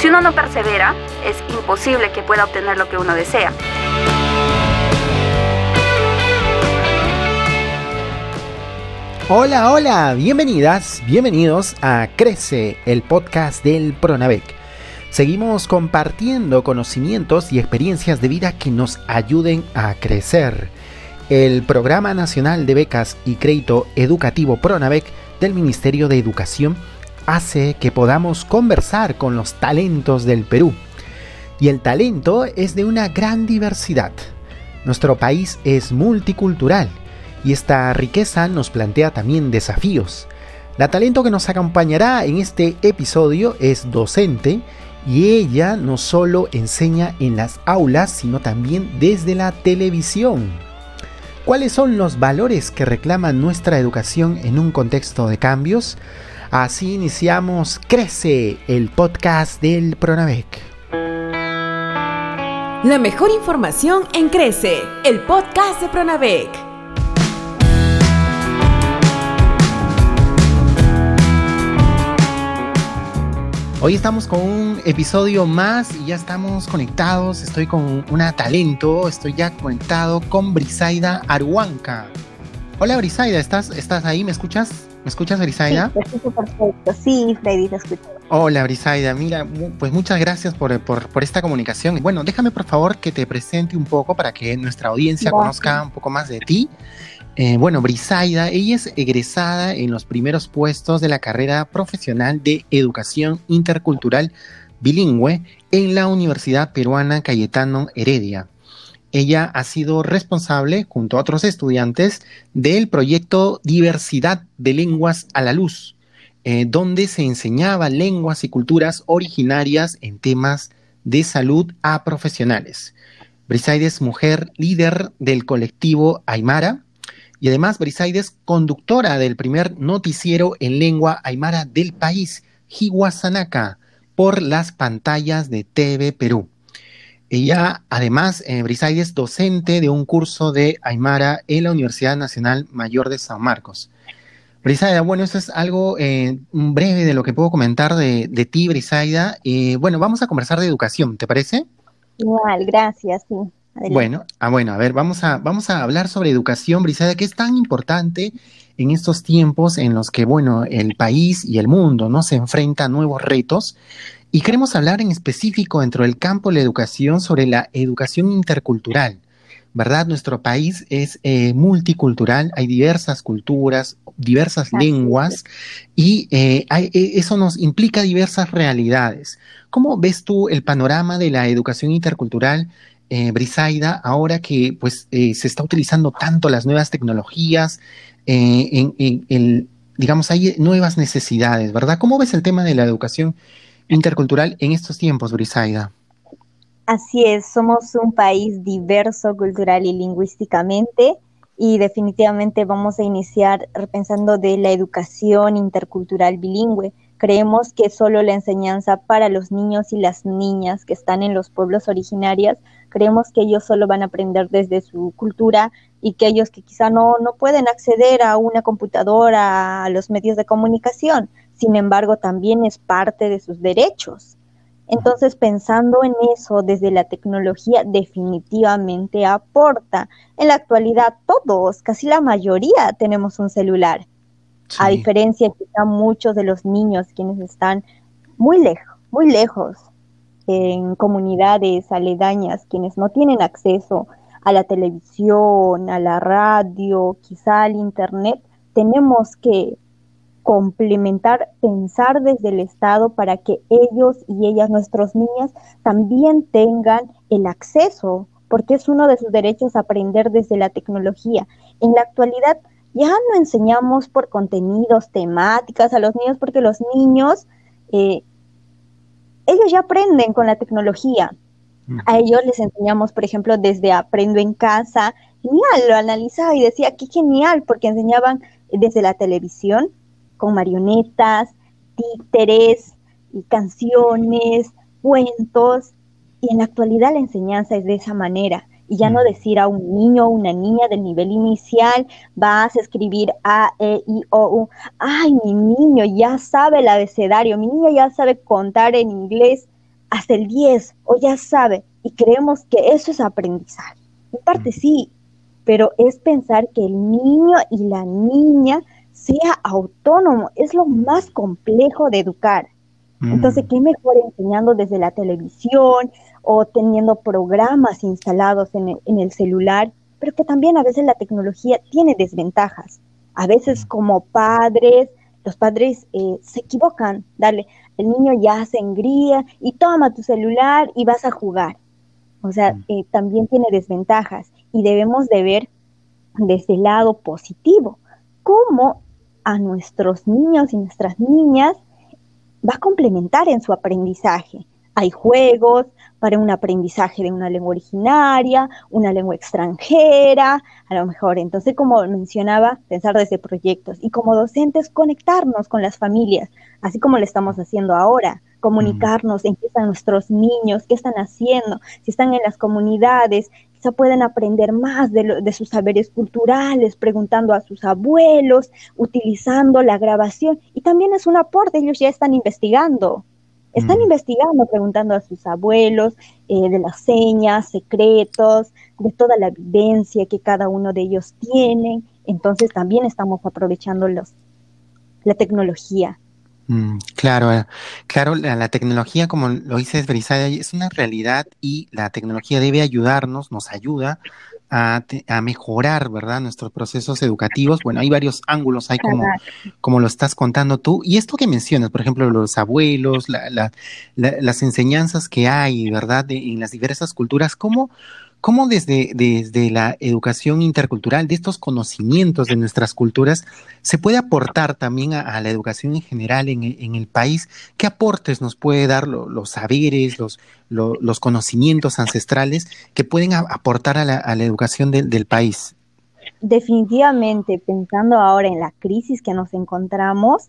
Si uno no persevera, es imposible que pueda obtener lo que uno desea. Hola, hola, bienvenidas, bienvenidos a Crece, el podcast del Pronavec. Seguimos compartiendo conocimientos y experiencias de vida que nos ayuden a crecer. El Programa Nacional de Becas y Crédito Educativo Pronavec del Ministerio de Educación hace que podamos conversar con los talentos del Perú. Y el talento es de una gran diversidad. Nuestro país es multicultural y esta riqueza nos plantea también desafíos. La talento que nos acompañará en este episodio es docente y ella no solo enseña en las aulas, sino también desde la televisión. ¿Cuáles son los valores que reclama nuestra educación en un contexto de cambios? Así iniciamos Crece, el podcast del Pronavec. La mejor información en Crece, el podcast de Pronavec. Hoy estamos con un episodio más y ya estamos conectados. Estoy con una talento, estoy ya conectado con Brisaida Aruanca. Hola Brisaida, ¿estás, ¿estás ahí? ¿Me escuchas? ¿Me escuchas, Brisaida? Sí, perfecto. Sí, Freddy, te escucho. Hola Brisaida, mira, pues muchas gracias por, esta comunicación. Bueno, déjame por favor que te presente un poco para que nuestra audiencia conozca un poco más de ti. Eh, bueno, Brisaida, ella es egresada en los primeros puestos de la carrera profesional de Educación Intercultural Bilingüe en la Universidad Peruana Cayetano Heredia. Ella ha sido responsable, junto a otros estudiantes, del proyecto Diversidad de Lenguas a la Luz, eh, donde se enseñaba lenguas y culturas originarias en temas de salud a profesionales. Brisaida es mujer líder del colectivo Aymara, y además Brisaide es conductora del primer noticiero en lengua aymara del país, Hiwasanaka, por las pantallas de TV Perú. Ella, además, eh, Brisaide es docente de un curso de Aymara en la Universidad Nacional Mayor de San Marcos. Brisaida, bueno, eso es algo eh, breve de lo que puedo comentar de, ti, Brisaida. Eh, bueno, vamos a conversar de educación, ¿te parece? Igual, gracias, sí. Bueno, ah, bueno, a ver, vamos a, vamos a hablar sobre educación, Brisaida, que es tan importante en estos tiempos en los que, bueno, el país y el mundo no se enfrentan a nuevos retos. Y queremos hablar en específico dentro del campo de la educación sobre la educación intercultural. ¿Verdad? Nuestro país es eh, multicultural, hay diversas culturas, diversas lenguas y eh, eh, eso nos implica diversas realidades. ¿Cómo ves tú el panorama de la educación intercultural eh, Brisaida, ahora que pues eh, se está utilizando tanto las nuevas tecnologías, eh, en, digamos, hay nuevas necesidades, ¿verdad? ¿Cómo ves el tema de la educación intercultural en estos tiempos, Brisaida? Así es, somos un país diverso cultural y lingüísticamente y definitivamente vamos a iniciar pensando de la educación intercultural bilingüe. Creemos que solo la enseñanza para los niños y las niñas que están en los pueblos originarios creemos que ellos solo van a aprender desde su cultura y que ellos que quizá no, no pueden acceder a una computadora, a los medios de comunicación, sin embargo también es parte de sus derechos. Entonces, pensando en eso desde la tecnología, definitivamente aporta. En la actualidad, todos, casi la mayoría, tenemos un celular. A diferencia de quizá muchos de los niños quienes están muy lejos, muy lejos en comunidades aledañas, quienes no tienen acceso a la televisión, a la radio, quizá al Internet, tenemos que complementar, pensar desde el Estado para que ellos y ellas, nuestros niñas, también tengan el acceso, porque es uno de sus derechos aprender desde la tecnología. En la actualidad ya no enseñamos por contenidos, temáticas a los niños, porque los niños eh, ellos ya aprenden con la tecnología. A ellos les enseñamos, por ejemplo, desde Aprendo en casa. Genial, lo analizaba y decía, qué genial, porque enseñaban desde la televisión, con marionetas, títeres, y canciones, cuentos. Y en la actualidad la enseñanza es de esa manera y ya no decir a un niño o una niña del nivel inicial, vas a escribir A, E, I, O, U. Ay, mi niño ya sabe el abecedario, mi niño ya sabe contar en inglés hasta el 10 o ya sabe. Y creemos que eso es aprendizaje. En parte sí, pero es pensar que el niño y la niña sea autónomo. Es lo más complejo de educar. Entonces, ¿qué mejor enseñando desde la televisión o teniendo programas instalados en el, celular? Pero que también a veces la tecnología tiene desventajas. A veces como padres, los padres eh, se equivocan. Dale, el niño ya se engría y toma tu celular y vas a jugar. O sea, eh, también tiene desventajas y debemos de ver desde el lado positivo cómo a nuestros niños y nuestras niñas va a complementar en su aprendizaje. Hay juegos para un aprendizaje de una lengua originaria, una lengua extranjera, a lo mejor. Entonces, como mencionaba, pensar desde proyectos y como docentes conectarnos con las familias, así como lo estamos haciendo ahora, comunicarnos en qué están nuestros niños, qué están haciendo, si están en las comunidades, quizá pueden aprender más de, de, sus saberes culturales, preguntando a sus abuelos, utilizando la grabación. Y también es un aporte, ellos ya están investigando. Están mm. investigando, preguntando a sus abuelos eh, de las señas, secretos, de toda la vivencia que cada uno de ellos tiene. Entonces también estamos aprovechando los, la tecnología Mm, claro, eh, claro, la, tecnología, como lo dices, Brisada, es una realidad y la tecnología debe ayudarnos, nos ayuda a, mejorar, ¿verdad?, nuestros procesos educativos. Bueno, hay varios ángulos, hay como, como lo estás contando tú. Y esto que mencionas, por ejemplo, los abuelos, las enseñanzas que hay, ¿verdad?, en las diversas culturas, ¿cómo, ¿Cómo desde, desde la educación intercultural, de estos conocimientos de nuestras culturas, se puede aportar también a, la educación en general en, el país? ¿Qué aportes nos puede dar los saberes, los, los conocimientos ancestrales que pueden aportar a la, educación del país? Definitivamente, pensando ahora en la crisis que nos encontramos,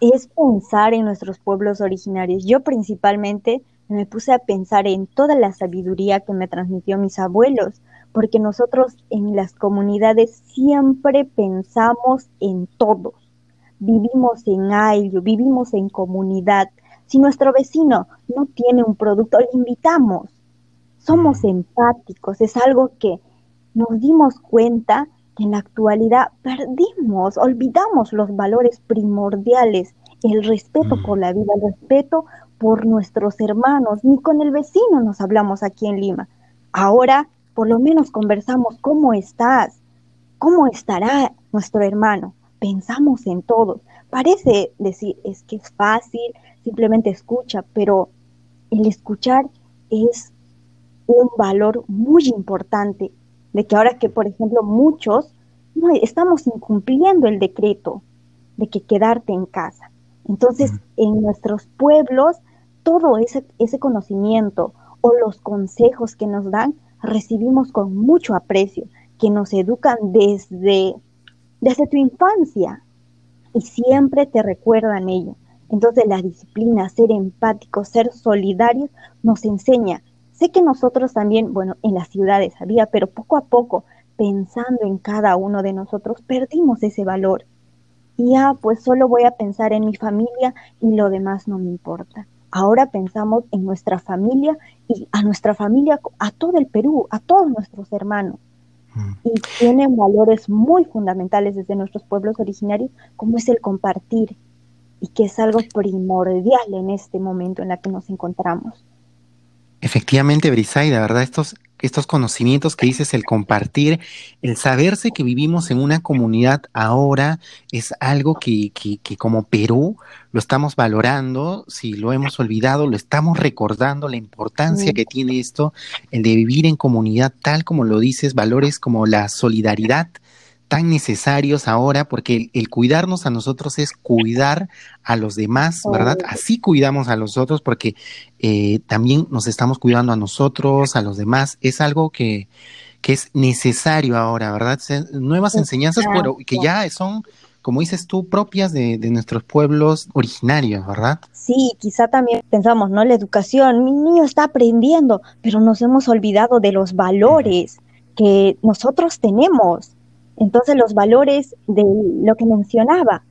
es pensar en nuestros pueblos originarios. Yo principalmente me puse a pensar en toda la sabiduría que me transmitió mis abuelos, porque nosotros en las comunidades siempre pensamos en todos. Vivimos en ayllo, vivimos en comunidad. Si nuestro vecino no tiene un producto, le invitamos. Somos empáticos, es algo que nos dimos cuenta que en la actualidad perdimos, olvidamos los valores primordiales, el respeto por la vida, el respeto por nuestros hermanos, ni con el vecino nos hablamos aquí en Lima. Ahora por lo menos conversamos cómo estás, cómo estará nuestro hermano. Pensamos en todos. Parece decir, es que es fácil, simplemente escucha, pero el escuchar es un valor muy importante de que ahora que, por ejemplo, muchos no, estamos incumpliendo el decreto de que quedarte en casa. Entonces, en nuestros pueblos todo ese, conocimiento o los consejos que nos dan, recibimos con mucho aprecio, que nos educan desde, desde tu infancia y siempre te recuerdan ello. Entonces la disciplina, ser empático, ser solidario, nos enseña. Sé que nosotros también, bueno, en las ciudades había, pero poco a poco, pensando en cada uno de nosotros, perdimos ese valor. Y ya, pues solo voy a pensar en mi familia y lo demás no me importa. Ahora pensamos en nuestra familia y a nuestra familia, a todo el Perú, a todos nuestros hermanos. Mm. Y tienen valores muy fundamentales desde nuestros pueblos originarios, como es el compartir, y que es algo primordial en este momento en el que nos encontramos. Efectivamente, Brisaida, ¿verdad? Estos estos conocimientos que dices, el compartir, el saberse que vivimos en una comunidad ahora es algo que, que, que, como Perú lo estamos valorando, si lo hemos olvidado, lo estamos recordando, la importancia que tiene esto, el de vivir en comunidad tal como lo dices, valores como la solidaridad, tan necesarios ahora, porque el, cuidarnos a nosotros es cuidar a los demás, ¿verdad? Así cuidamos a los otros, porque eh, también nos estamos cuidando a nosotros, a los demás. Es algo que, que es necesario ahora, ¿verdad? Nuevas enseñanzas, pero que ya son como dices tú, propias de, nuestros pueblos originarios, ¿verdad? Sí, quizá también pensamos, ¿no? La educación, mi niño está aprendiendo, pero nos hemos olvidado de los valores que nosotros tenemos. Entonces, los valores de lo que mencionaba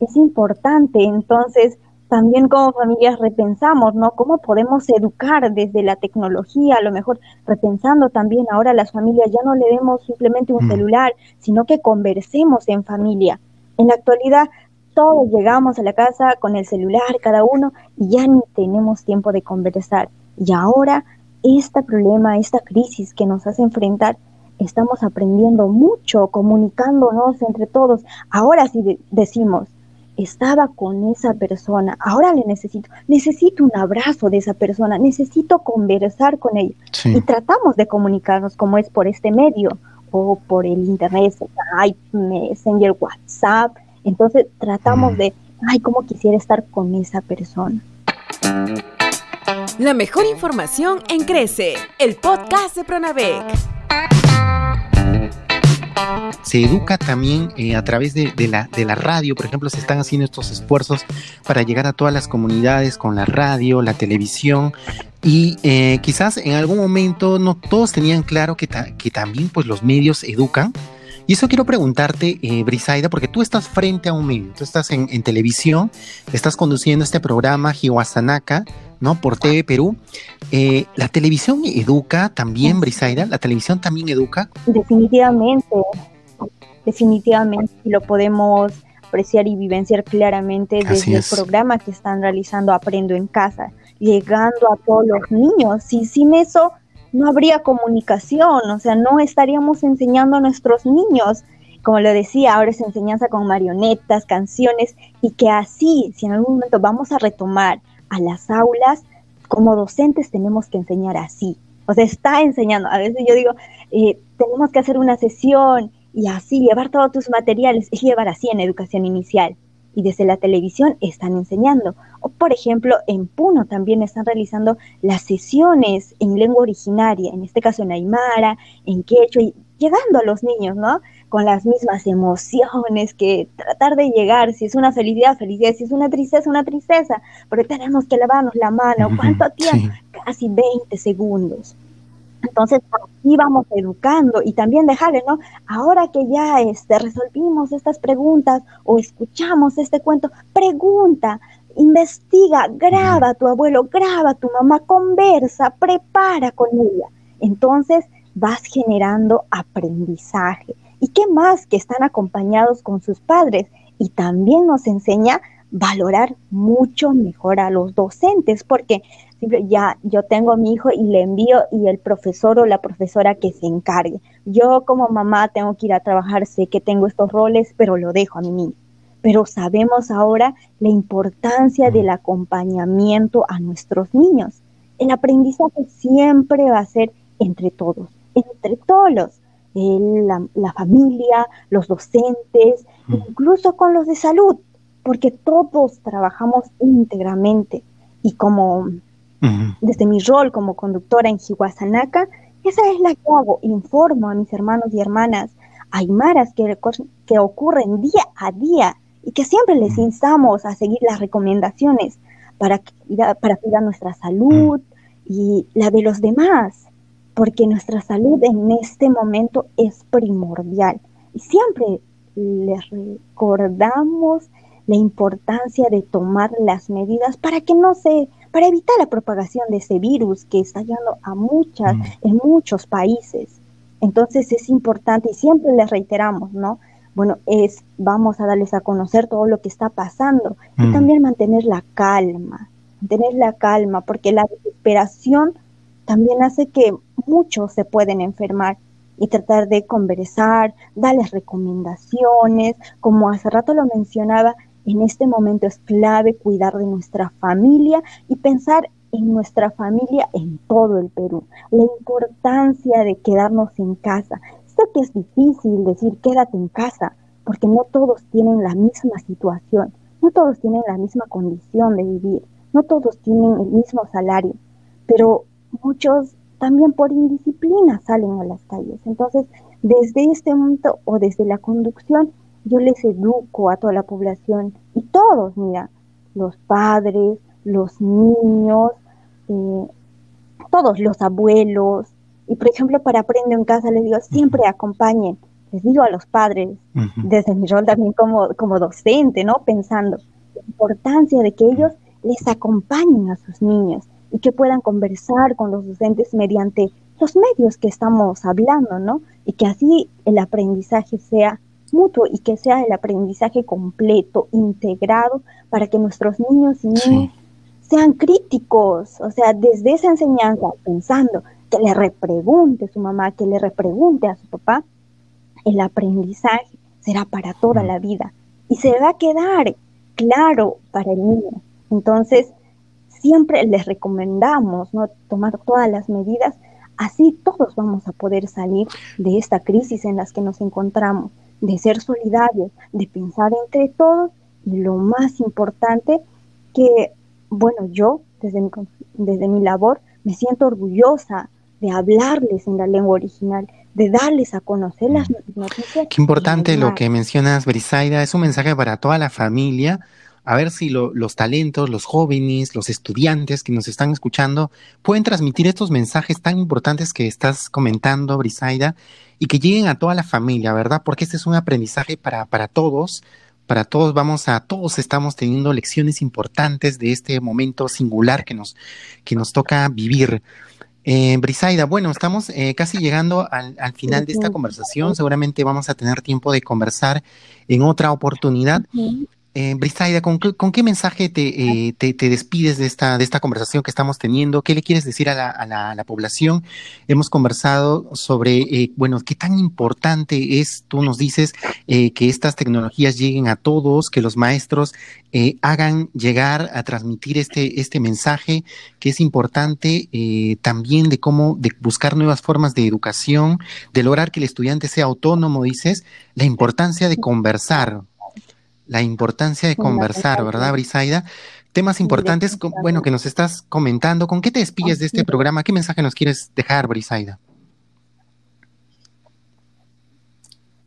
es importante. Entonces, también como familias repensamos, ¿no? ¿Cómo podemos educar desde la tecnología? A lo mejor repensando también ahora las familias ya no le demos simplemente un celular, sino que conversemos en familia. En la actualidad todos llegamos a la casa con el celular cada uno y ya ni tenemos tiempo de conversar. Y ahora este problema, esta crisis que nos hace enfrentar, estamos aprendiendo mucho, comunicándonos entre todos. Ahora sí decimos, estaba con esa persona, ahora le necesito, necesito un abrazo de esa persona, necesito conversar con ella. Y tratamos de comunicarnos como es por este medio o por el internet, Skype, Messenger, WhatsApp. Entonces tratamos mm. de, ay, cómo quisiera estar con esa persona. La mejor información en Crece, el podcast de Pronavec se educa también eh, a través de, la, de la radio, por ejemplo, se están haciendo estos esfuerzos para llegar a todas las comunidades con la radio, la televisión, y eh, quizás en algún momento no todos tenían claro que, que también pues los medios educan. Y eso quiero preguntarte, eh, Brisaida, porque tú estás frente a un medio, tú estás en, televisión, estás conduciendo este programa Jihuasanaka, ¿no? Por TV Perú. Eh, ¿La televisión educa también, Brisaida? ¿La televisión también educa? Definitivamente, definitivamente, lo podemos apreciar y vivenciar claramente desde el programa que están realizando Aprendo en Casa, llegando a todos los niños. Y sin eso no habría comunicación, o sea, no estaríamos enseñando a nuestros niños. Como lo decía, ahora es enseñanza con marionetas, canciones, y que así, si en algún momento vamos a retomar a las aulas, como docentes tenemos que enseñar así. O sea, está enseñando. A veces yo digo, eh, tenemos que hacer una sesión y así, llevar todos tus materiales, es llevar así en educación inicial. Y desde la televisión están enseñando. O, por ejemplo, en Puno también están realizando las sesiones en lengua originaria, en este caso en Aymara, en Quechua, y llegando a los niños, ¿no? Con las mismas emociones, que tratar de llegar, si es una felicidad, felicidad, si es una tristeza, una tristeza, pero tenemos que lavarnos la mano. ¿Cuánto tiempo? Casi 20 segundos. Entonces, así vamos educando y también dejarle, ¿no? Ahora que ya este, resolvimos estas preguntas o escuchamos este cuento, pregunta, investiga, graba a tu abuelo, graba a tu mamá, conversa, prepara con ella. Entonces vas generando aprendizaje. ¿Y qué más que están acompañados con sus padres? Y también nos enseña valorar mucho mejor a los docentes, porque ya yo tengo a mi hijo y le envío y el profesor o la profesora que se encargue. Yo como mamá tengo que ir a trabajar, sé que tengo estos roles, pero lo dejo a mi niño pero sabemos ahora la importancia del acompañamiento a nuestros niños. El aprendizaje siempre va a ser entre todos, entre todos la, familia, los docentes, incluso con los de salud, porque todos trabajamos íntegramente. Y como desde mi rol como conductora en Jihuasanaka, esa es la que hago, informo a mis hermanos y hermanas aymaras que, que ocurren día a día y que siempre les instamos a seguir las recomendaciones para, para cuidar nuestra salud y la de los demás, porque nuestra salud en este momento es primordial. Y siempre les recordamos la importancia de tomar las medidas para que no se, para evitar la propagación de ese virus que está llegando a muchas, en muchos países. Entonces es importante y siempre les reiteramos, ¿no? bueno, es vamos a darles a conocer todo lo que está pasando y mm. también mantener la calma, mantener la calma, porque la desesperación también hace que muchos se pueden enfermar y tratar de conversar, darles recomendaciones, como hace rato lo mencionaba, en este momento es clave cuidar de nuestra familia y pensar en nuestra familia en todo el Perú, la importancia de quedarnos en casa, sé que es difícil decir quédate en casa, porque no todos tienen la misma situación, no todos tienen la misma condición de vivir, no todos tienen el mismo salario, pero muchos también por indisciplina salen a las calles. Entonces, desde este momento o desde la conducción, yo les educo a toda la población y todos, mira, los padres, los niños, eh, todos los abuelos. Y por ejemplo, para Aprendo en Casa les digo, siempre acompañen, les digo a los padres, desde mi rol también como, como docente, ¿no? Pensando la importancia de que ellos les acompañen a sus niños y que puedan conversar con los docentes mediante los medios que estamos hablando, ¿no? Y que así el aprendizaje sea mutuo y que sea el aprendizaje completo, integrado, para que nuestros niños y niñas sean críticos, o sea, desde esa enseñanza, pensando que le repregunte a su mamá, que le repregunte a su papá, el aprendizaje será para toda la vida y se va a quedar claro para el niño. Entonces, siempre les recomendamos ¿no? tomar todas las medidas, así todos vamos a poder salir de esta crisis en la que nos encontramos, de ser solidarios, de pensar entre todos y lo más importante que, bueno, yo desde mi, desde mi labor me siento orgullosa de hablarles en la lengua original, de darles a conocer las noticias. Qué importante lo que mencionas, Brisaida, es un mensaje para toda la familia a ver si los talentos, los jóvenes, los estudiantes que nos están escuchando pueden transmitir estos mensajes tan importantes que estás comentando, Brisaida, y que lleguen a toda la familia, ¿verdad? Porque este es un aprendizaje para, para todos, para todos vamos a, todos estamos teniendo lecciones importantes de este momento singular que nos, que nos toca vivir. Eh, Brisaida, bueno, estamos eh, casi llegando al, al, final de esta conversación. Seguramente vamos a tener tiempo de conversar en otra oportunidad. Eh, Brisaida, ¿con, ¿con, qué mensaje te, eh, te, te, despides de esta, de esta conversación que estamos teniendo? ¿Qué le quieres decir a la, a la, población? Hemos conversado sobre, eh, bueno, qué tan importante es, tú nos dices, que estas tecnologías lleguen a todos, que los maestros hagan llegar a transmitir este, este mensaje, que es importante también de cómo, de buscar nuevas formas de educación, de lograr que el estudiante sea autónomo, dices, la importancia de conversar, la importancia de conversar, ¿verdad, Brisaida? Temas importantes, bueno, que nos estás comentando. ¿Con qué te despides de este programa? ¿Qué mensaje nos quieres dejar, Brisaida?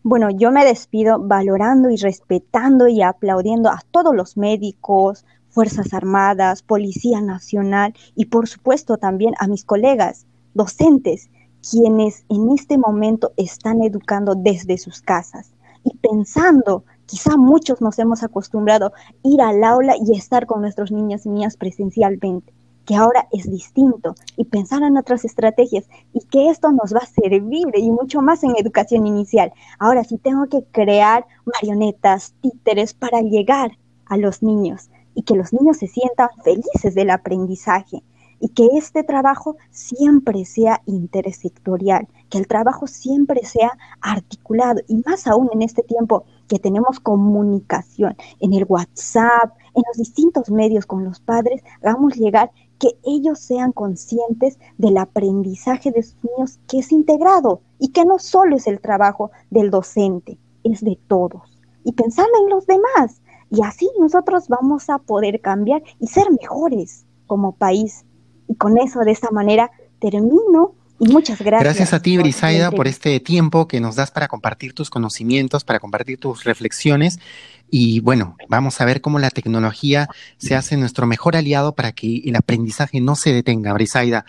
Bueno, yo me despido valorando y respetando y aplaudiendo a todos los médicos, Fuerzas Armadas, Policía Nacional y por supuesto también a mis colegas docentes, quienes en este momento están educando desde sus casas y pensando Quizá muchos nos hemos acostumbrado a ir al aula y estar con nuestros niños y niñas presencialmente, que ahora es distinto, y pensar en otras estrategias y que esto nos va a servir y mucho más en educación inicial. Ahora, si tengo que crear marionetas, títeres para llegar a los niños y que los niños se sientan felices del aprendizaje, y que este trabajo siempre sea intersectorial, que el trabajo siempre sea articulado y más aún en este tiempo que tenemos comunicación en el WhatsApp, en los distintos medios con los padres, hagamos llegar que ellos sean conscientes del aprendizaje de sus niños que es integrado y que no solo es el trabajo del docente, es de todos. Y pensando en los demás. Y así nosotros vamos a poder cambiar y ser mejores como país. Y con eso, de esta manera, termino muchas gracias. Gracias a ti, Brisaida, por este tiempo que nos das para compartir tus conocimientos, para compartir tus reflexiones. Y bueno, vamos a ver cómo la tecnología se hace nuestro mejor aliado para que el aprendizaje no se detenga, Brisaida.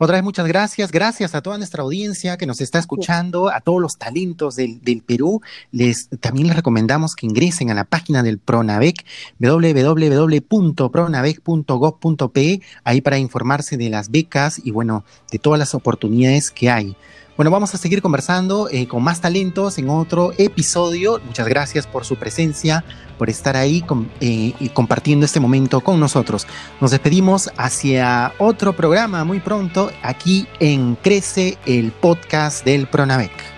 Otra vez muchas gracias, gracias a toda nuestra audiencia que nos está escuchando, a todos los talentos del, del Perú. Les, también les recomendamos que ingresen a la página del Pronavec, www.pronavec.gov.pe, ahí para informarse de las becas y bueno, de todas las oportunidades que hay. Bueno, vamos a seguir conversando eh, con más talentos en otro episodio. Muchas gracias por su presencia, por estar ahí con, eh, y compartiendo este momento con nosotros. Nos despedimos hacia otro programa muy pronto aquí en Crece, el podcast del Pronavec.